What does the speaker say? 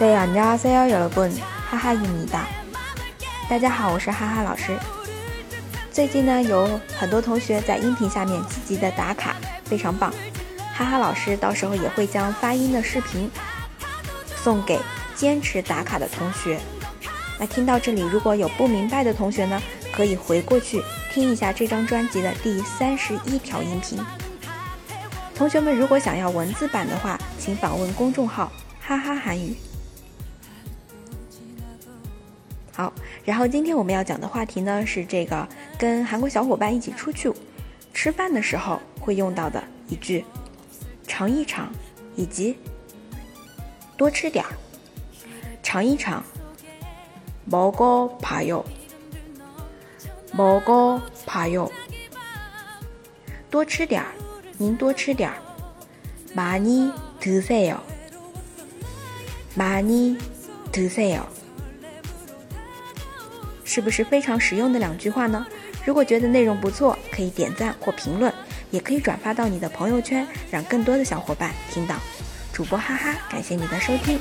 对呀，你好，三幺有了不？哈哈，一米大。大家好，我是哈哈老师。最近呢，有很多同学在音频下面积极的打卡，非常棒。哈哈老师到时候也会将发音的视频送给坚持打卡的同学。那听到这里，如果有不明白的同学呢，可以回过去听一下这张专辑的第三十一条音频。同学们，如果想要文字版的话，请访问公众号“哈哈韩语”。好，然后今天我们要讲的话题呢是这个跟韩国小伙伴一起出去吃饭的时候会用到的一句“尝一尝”以及“多吃点儿”。尝一尝，먹어봐 요， 먹어봐 요。 多吃点儿，您多吃点儿，많이드세 요， 많이드세 요。 是不是非常实用的两句话呢？如果觉得内容不错，可以点赞或评论，也可以转发到你的朋友圈，让更多的小伙伴听到。主播哈哈，感谢你的收听。